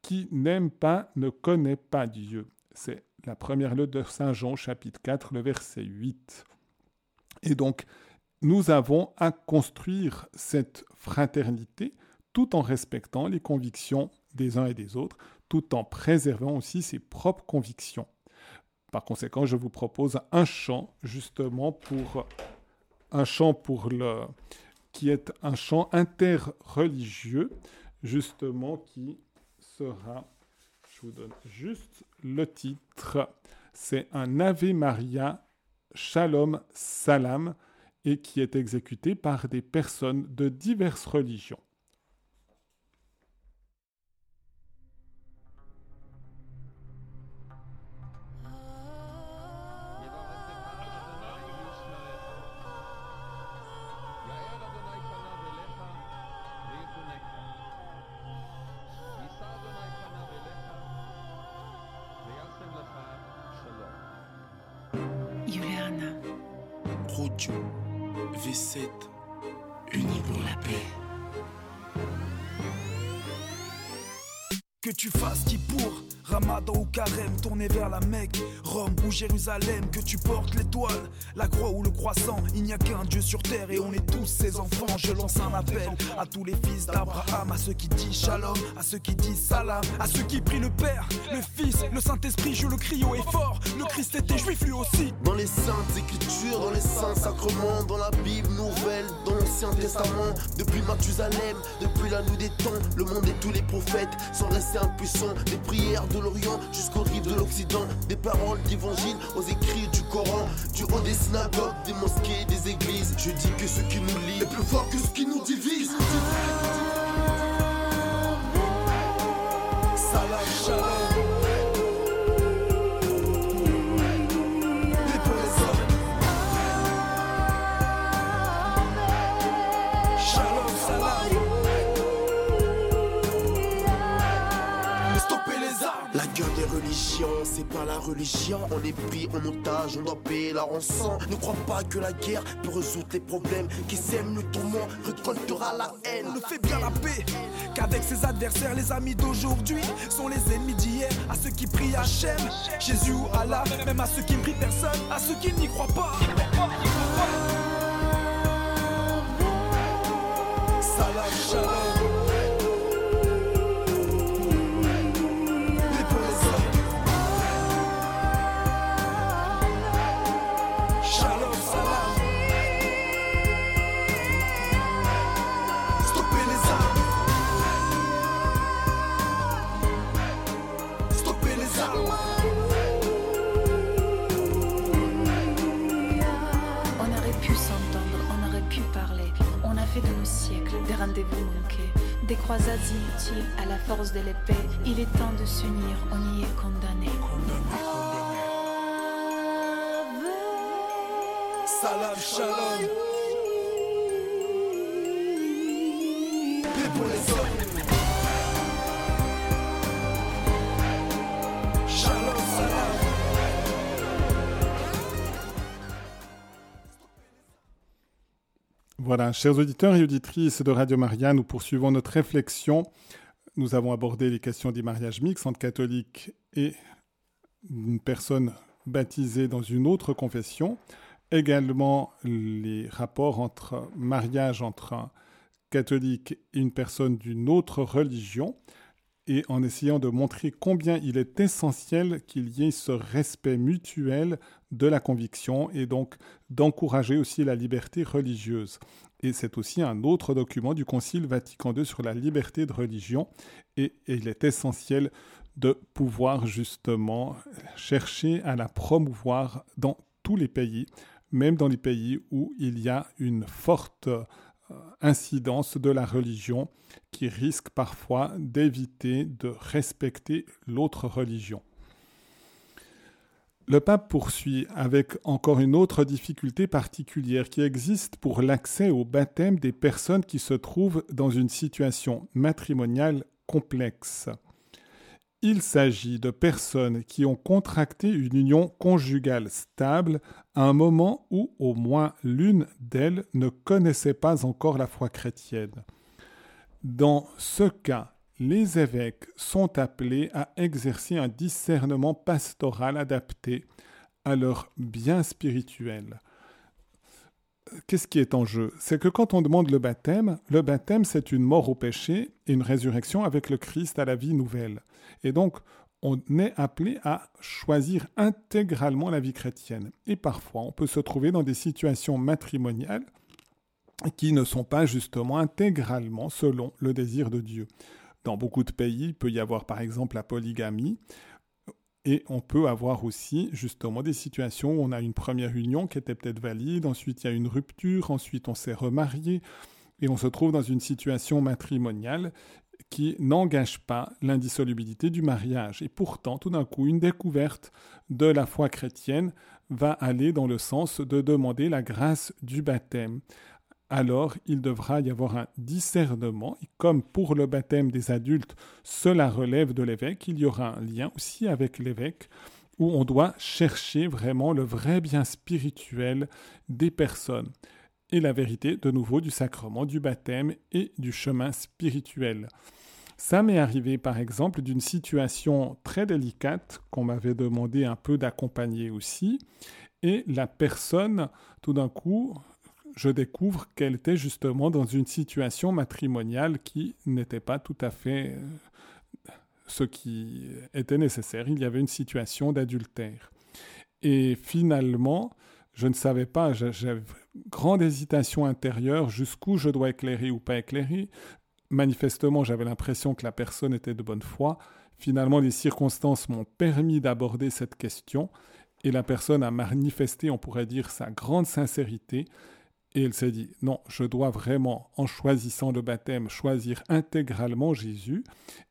qui n'aime pas ne connaît pas Dieu. C'est la première lettre de Saint Jean, chapitre 4, le verset 8. Et donc, nous avons à construire cette fraternité tout en respectant les convictions des uns et des autres, tout en préservant aussi ses propres convictions. Par conséquent, je vous propose un chant justement pour un chant pour le qui est un chant interreligieux justement qui sera je vous donne juste le titre c'est un Ave Maria Shalom Salam et qui est exécuté par des personnes de diverses religions. Vers la Mecque, Rome ou Jérusalem, que tu portes l'étoile, la croix ou le croissant, il n'y a qu'un Dieu sur terre et on est tous ses enfants. Je lance un appel à tous les fils d'Abraham, à ceux qui disent shalom, à ceux qui disent salam, à ceux qui prient le Père, le Fils, le Saint-Esprit, je le crie haut et fort. Le Christ était juif lui aussi. Dans les saintes écritures, dans les saints sacrements, dans la Bible nouvelle, dans l'Ancien Testament, depuis Mathusalem, depuis la nuit des temps, le monde et tous les prophètes sont restés impuissants, des prières de l'Orient jusqu'aux rives de l'Occident. Des paroles d'évangile aux écrits du Coran. Du haut des synagogues, des mosquées, des églises. Je dis que ce qui nous lie est plus fort que ce qui nous divise. C'est pas la religion. On est pris en otage, on doit payer la rançon. Ne crois pas que la guerre peut résoudre les problèmes. Qui sème le tourment récoltera la haine. On ne fait bien la paix qu'avec ses adversaires. Les amis d'aujourd'hui sont les ennemis d'hier. À ceux qui prient Hachem, Jésus ou Allah. Même à ceux qui ne prient personne, à ceux qui n'y croient pas. Salam. Des rendez-vous manqués, des croisades inutiles à la force de l'épée. Il est temps de s'unir, on y est condamné. Salam shalom. Voilà, chers auditeurs et auditrices de Radio Maria, nous poursuivons notre réflexion. Nous avons abordé les questions des mariages mixtes entre catholiques et une personne baptisée dans une autre confession. Également les rapports entre mariage entre un catholique et une personne d'une autre religion et en essayant de montrer combien il est essentiel qu'il y ait ce respect mutuel de la conviction et donc d'encourager aussi la liberté religieuse. Et c'est aussi un autre document du Concile Vatican II sur la liberté de religion et, il est essentiel de pouvoir justement chercher à la promouvoir dans tous les pays, même dans les pays où il y a une forte incidence de la religion qui risque parfois d'éviter de respecter l'autre religion. Le pape poursuit avec encore une autre difficulté particulière qui existe pour l'accès au baptême des personnes qui se trouvent dans une situation matrimoniale complexe. Il s'agit de personnes qui ont contracté une union conjugale stable à un moment où au moins l'une d'elles ne connaissait pas encore la foi chrétienne. Dans ce cas, les évêques sont appelés à exercer un discernement pastoral adapté à leur bien spirituel. Qu'est-ce qui est en jeu? C'est que quand on demande le baptême, le baptême c'est une mort au péché et une résurrection avec le Christ à la vie nouvelle. Et donc, on est appelé à choisir intégralement la vie chrétienne. Et parfois, on peut se trouver dans des situations matrimoniales qui ne sont pas justement intégralement selon le désir de Dieu. Dans beaucoup de pays, il peut y avoir par exemple la polygamie, et on peut avoir aussi justement des situations où on a une première union qui était peut-être valide, ensuite il y a une rupture, ensuite on s'est remarié, et on se trouve dans une situation matrimoniale qui n'engage pas l'indissolubilité du mariage. Et pourtant, tout d'un coup, une découverte de la foi chrétienne va aller dans le sens de demander la grâce du baptême. Alors, il devra y avoir un discernement, et comme pour le baptême des adultes, cela relève de l'évêque, il y aura un lien aussi avec l'évêque, où on doit chercher vraiment le vrai bien spirituel des personnes et la vérité de nouveau du sacrement du baptême et du chemin spirituel. Ça m'est arrivé par exemple d'une situation très délicate qu'on m'avait demandé un peu d'accompagner aussi. Et la personne, tout d'un coup, je découvre qu'elle était justement dans une situation matrimoniale qui n'était pas tout à fait euh, ce qui était nécessaire. Il y avait une situation d'adultère. Et finalement, je ne savais pas, j'avais grande hésitation intérieure jusqu'où je dois éclairer ou pas éclairer manifestement, j'avais l'impression que la personne était de bonne foi. Finalement, les circonstances m'ont permis d'aborder cette question et la personne a manifesté, on pourrait dire, sa grande sincérité. Et elle s'est dit, non, je dois vraiment, en choisissant le baptême, choisir intégralement Jésus.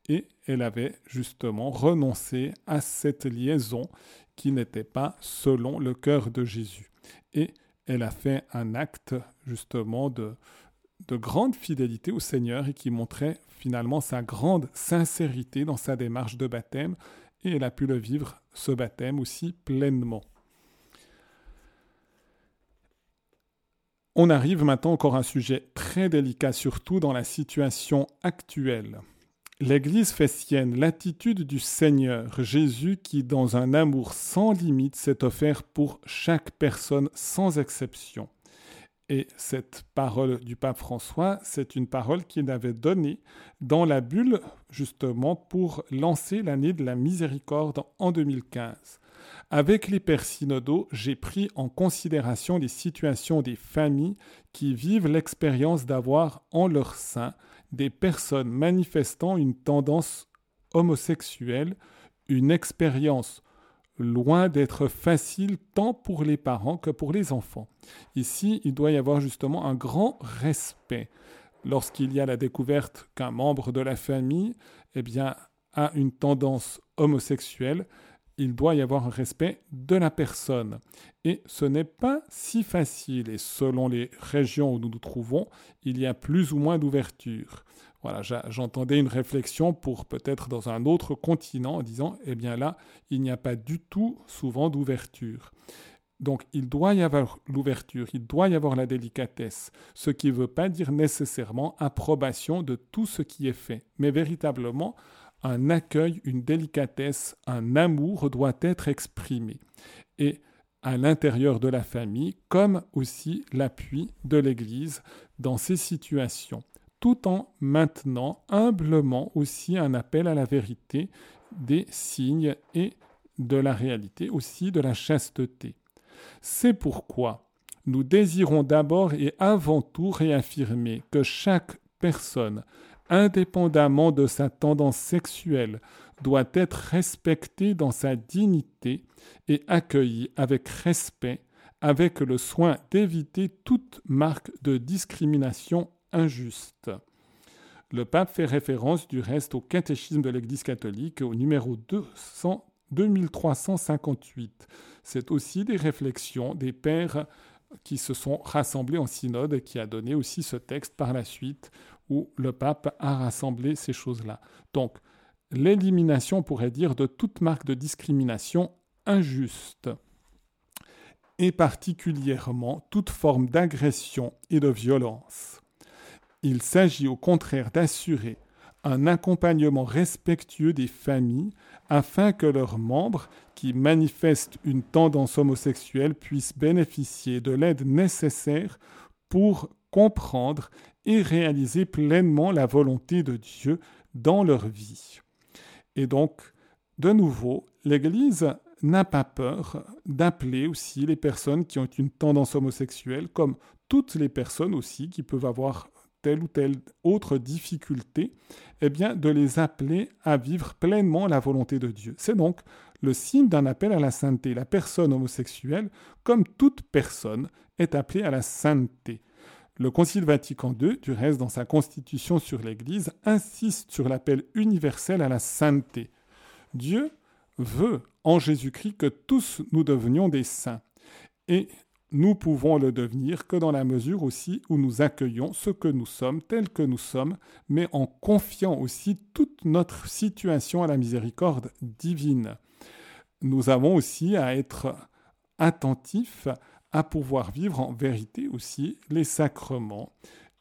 Et elle avait justement renoncé à cette liaison qui n'était pas selon le cœur de Jésus. Et elle a fait un acte justement de, de grande fidélité au Seigneur et qui montrait finalement sa grande sincérité dans sa démarche de baptême et elle a pu le vivre, ce baptême aussi pleinement. On arrive maintenant encore à un sujet très délicat, surtout dans la situation actuelle. L'Église fait sienne l'attitude du Seigneur Jésus qui, dans un amour sans limite, s'est offert pour chaque personne sans exception. Et cette parole du pape François, c'est une parole qu'il avait donnée dans la bulle, justement, pour lancer l'année de la miséricorde en 2015. Avec les pères synodaux, j'ai pris en considération les situations des familles qui vivent l'expérience d'avoir en leur sein des personnes manifestant une tendance homosexuelle, une expérience loin d'être facile tant pour les parents que pour les enfants. Ici, il doit y avoir justement un grand respect lorsqu'il y a la découverte qu'un membre de la famille eh a une tendance homosexuelle, il doit y avoir un respect de la personne. Et ce n'est pas si facile. Et selon les régions où nous nous trouvons, il y a plus ou moins d'ouverture. Voilà, j'entendais une réflexion pour peut-être dans un autre continent en disant, eh bien là, il n'y a pas du tout souvent d'ouverture. Donc il doit y avoir l'ouverture, il doit y avoir la délicatesse, ce qui ne veut pas dire nécessairement approbation de tout ce qui est fait, mais véritablement un accueil, une délicatesse, un amour doit être exprimé. Et à l'intérieur de la famille, comme aussi l'appui de l'Église dans ces situations, tout en maintenant humblement aussi un appel à la vérité des signes et de la réalité, aussi de la chasteté. C'est pourquoi nous désirons d'abord et avant tout réaffirmer que chaque personne indépendamment de sa tendance sexuelle, doit être respecté dans sa dignité et accueilli avec respect, avec le soin d'éviter toute marque de discrimination injuste. Le pape fait référence du reste au catéchisme de l'Église catholique au numéro 200, 2358. C'est aussi des réflexions des pères qui se sont rassemblés en synode et qui a donné aussi ce texte par la suite où le pape a rassemblé ces choses-là. Donc, l'élimination, on pourrait dire, de toute marque de discrimination injuste, et particulièrement toute forme d'agression et de violence. Il s'agit au contraire d'assurer un accompagnement respectueux des familles afin que leurs membres qui manifestent une tendance homosexuelle puissent bénéficier de l'aide nécessaire pour comprendre et réaliser pleinement la volonté de Dieu dans leur vie. Et donc, de nouveau, l'Église n'a pas peur d'appeler aussi les personnes qui ont une tendance homosexuelle, comme toutes les personnes aussi qui peuvent avoir telle ou telle autre difficulté, eh bien, de les appeler à vivre pleinement la volonté de Dieu. C'est donc le signe d'un appel à la sainteté. La personne homosexuelle, comme toute personne, est appelée à la sainteté. Le Concile Vatican II, du reste dans sa constitution sur l'Église, insiste sur l'appel universel à la sainteté. Dieu veut en Jésus-Christ que tous nous devenions des saints. Et nous pouvons le devenir que dans la mesure aussi où nous accueillons ce que nous sommes, tel que nous sommes, mais en confiant aussi toute notre situation à la miséricorde divine. Nous avons aussi à être attentifs à pouvoir vivre en vérité aussi les sacrements.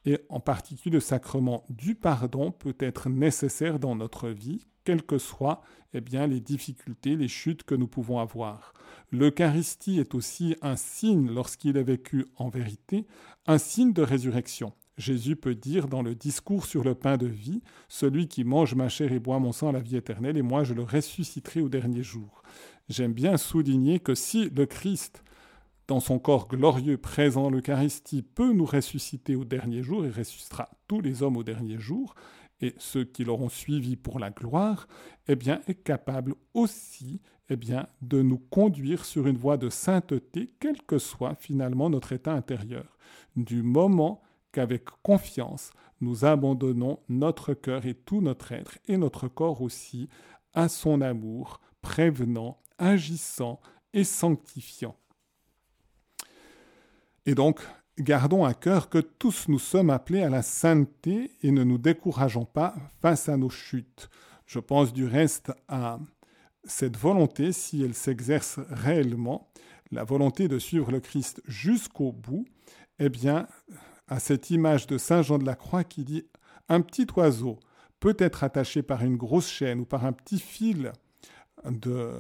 Et en particulier le sacrement du pardon peut être nécessaire dans notre vie, quelles que soient eh bien, les difficultés, les chutes que nous pouvons avoir. L'Eucharistie est aussi un signe, lorsqu'il est vécu en vérité, un signe de résurrection. Jésus peut dire dans le discours sur le pain de vie, Celui qui mange ma chair et boit mon sang à la vie éternelle, et moi je le ressusciterai au dernier jour. J'aime bien souligner que si le Christ dans son corps glorieux présent, l'Eucharistie peut nous ressusciter au dernier jour et ressuscitera tous les hommes au dernier jour, et ceux qui l'auront suivi pour la gloire, eh bien, est capable aussi eh bien, de nous conduire sur une voie de sainteté, quel que soit finalement notre état intérieur, du moment qu'avec confiance, nous abandonnons notre cœur et tout notre être, et notre corps aussi, à son amour, prévenant, agissant et sanctifiant. Et donc, gardons à cœur que tous nous sommes appelés à la sainteté et ne nous décourageons pas face à nos chutes. Je pense du reste à cette volonté, si elle s'exerce réellement, la volonté de suivre le Christ jusqu'au bout, eh bien, à cette image de Saint Jean de la Croix qui dit un petit oiseau peut être attaché par une grosse chaîne ou par un petit fil de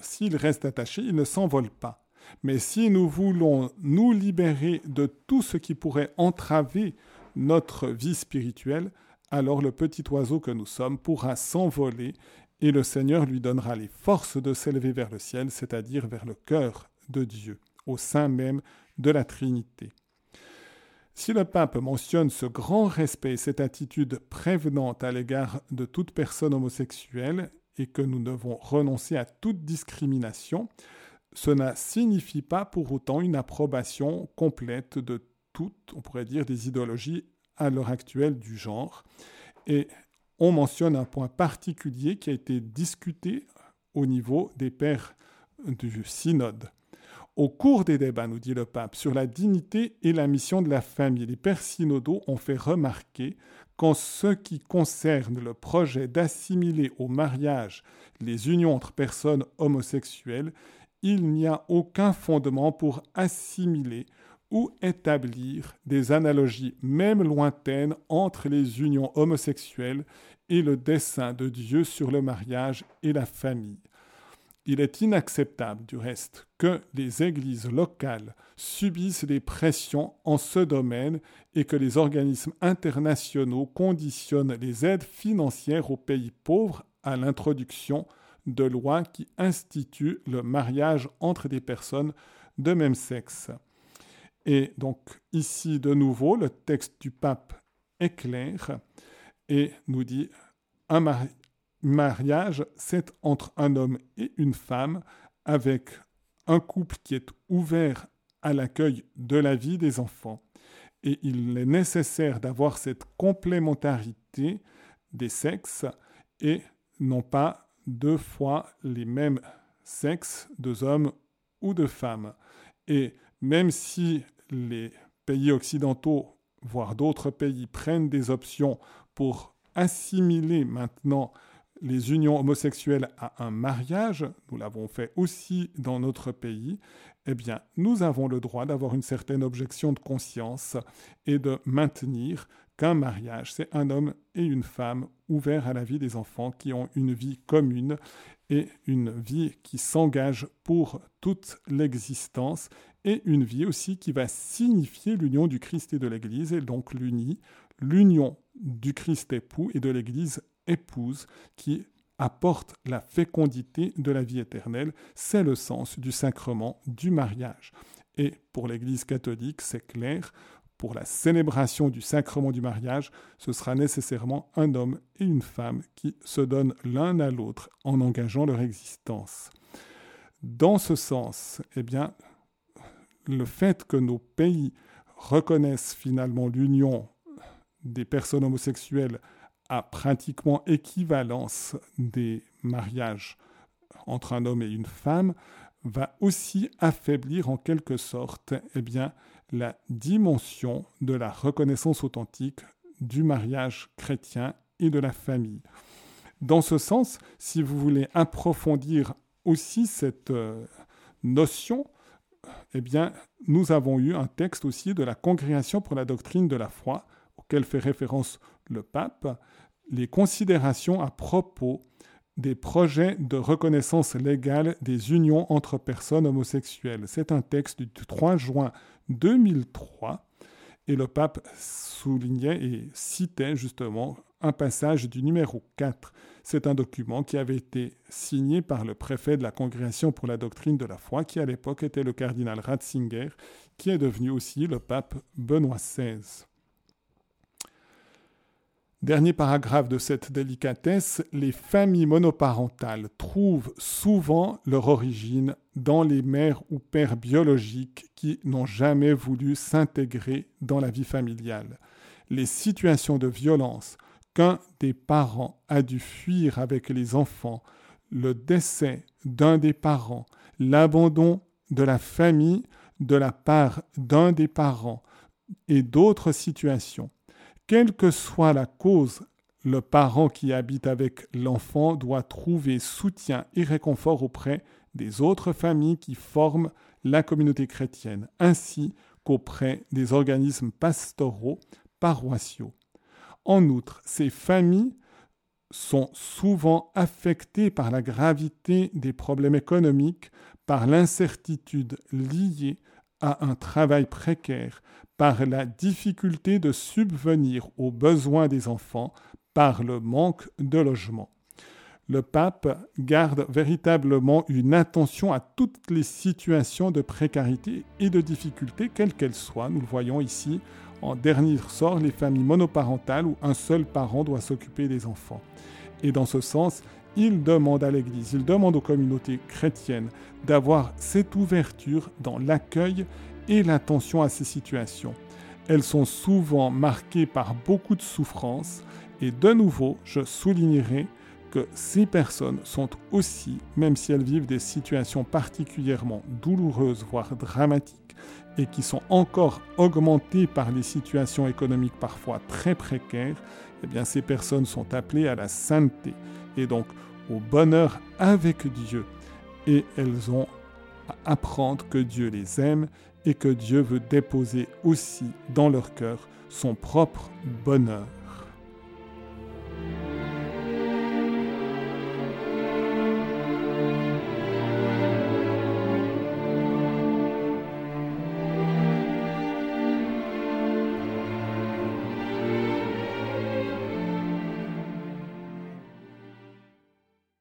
s'il reste attaché, il ne s'envole pas. Mais si nous voulons nous libérer de tout ce qui pourrait entraver notre vie spirituelle, alors le petit oiseau que nous sommes pourra s'envoler et le Seigneur lui donnera les forces de s'élever vers le ciel, c'est-à-dire vers le cœur de Dieu, au sein même de la Trinité. Si le pape mentionne ce grand respect et cette attitude prévenante à l'égard de toute personne homosexuelle et que nous devons renoncer à toute discrimination, cela signifie pas pour autant une approbation complète de toutes, on pourrait dire, des idéologies à l'heure actuelle du genre. Et on mentionne un point particulier qui a été discuté au niveau des pères du synode. Au cours des débats, nous dit le pape, sur la dignité et la mission de la famille, les pères synodaux ont fait remarquer qu'en ce qui concerne le projet d'assimiler au mariage les unions entre personnes homosexuelles, il n'y a aucun fondement pour assimiler ou établir des analogies même lointaines entre les unions homosexuelles et le dessein de Dieu sur le mariage et la famille. Il est inacceptable, du reste, que les églises locales subissent des pressions en ce domaine et que les organismes internationaux conditionnent les aides financières aux pays pauvres à l'introduction de lois qui instituent le mariage entre des personnes de même sexe. Et donc ici, de nouveau, le texte du pape est clair et nous dit un, mariage, c'est entre un homme et une femme, avec un couple qui est ouvert à l'accueil de la vie des enfants. Et il est nécessaire d'avoir cette complémentarité des sexes et non pas deux fois les mêmes sexes, deux hommes ou deux femmes. Et même si les pays occidentaux, voire d'autres pays, prennent des options pour assimiler maintenant les unions homosexuelles à un mariage, nous l'avons fait aussi dans notre pays, eh bien, nous avons le droit d'avoir une certaine objection de conscience et de maintenir qu'un mariage, c'est un homme et une femme ouverts à la vie des enfants qui ont une vie commune et une vie qui s'engage pour toute l'existence et une vie aussi qui va signifier l'union du Christ et de l'Église et donc l'union du Christ époux et de l'Église épouse qui apporte la fécondité de la vie éternelle. C'est le sens du sacrement du mariage. Et pour l'Église catholique, c'est clair, pour la célébration du sacrement du mariage, ce sera nécessairement un homme et une femme qui se donnent l'un à l'autre en engageant leur existence. Dans ce sens, eh bien, le fait que nos pays reconnaissent finalement l'union des personnes homosexuelles à pratiquement équivalence des mariages entre un homme et une femme va aussi affaiblir en quelque sorte eh bien, la dimension de la reconnaissance authentique du mariage chrétien et de la famille. Dans ce sens, si vous voulez approfondir aussi cette euh, notion, eh bien, nous avons eu un texte aussi de la Congrégation pour la doctrine de la foi, auquel fait référence le pape, les considérations à propos des projets de reconnaissance légale des unions entre personnes homosexuelles. C'est un texte du 3 juin 2003 et le pape soulignait et citait justement un passage du numéro 4. C'est un document qui avait été signé par le préfet de la Congrégation pour la doctrine de la foi, qui à l'époque était le cardinal Ratzinger, qui est devenu aussi le pape Benoît XVI. Dernier paragraphe de cette délicatesse, les familles monoparentales trouvent souvent leur origine dans les mères ou pères biologiques qui n'ont jamais voulu s'intégrer dans la vie familiale. Les situations de violence qu'un des parents a dû fuir avec les enfants, le décès d'un des parents, l'abandon de la famille de la part d'un des parents et d'autres situations quelle que soit la cause, le parent qui habite avec l'enfant doit trouver soutien et réconfort auprès des autres familles qui forment la communauté chrétienne, ainsi qu'auprès des organismes pastoraux paroissiaux. En outre, ces familles sont souvent affectées par la gravité des problèmes économiques, par l'incertitude liée à un travail précaire, par la difficulté de subvenir aux besoins des enfants, par le manque de logement. Le pape garde véritablement une attention à toutes les situations de précarité et de difficulté, quelles qu'elles soient. Nous le voyons ici, en dernier sort, les familles monoparentales où un seul parent doit s'occuper des enfants. Et dans ce sens, il demande à l'Église, il demande aux communautés chrétiennes d'avoir cette ouverture dans l'accueil et l'attention à ces situations. elles sont souvent marquées par beaucoup de souffrance et de nouveau, je soulignerai que ces personnes sont aussi, même si elles vivent des situations particulièrement douloureuses, voire dramatiques, et qui sont encore augmentées par les situations économiques parfois très précaires, eh bien ces personnes sont appelées à la sainteté et donc au bonheur avec Dieu. Et elles ont à apprendre que Dieu les aime et que Dieu veut déposer aussi dans leur cœur son propre bonheur.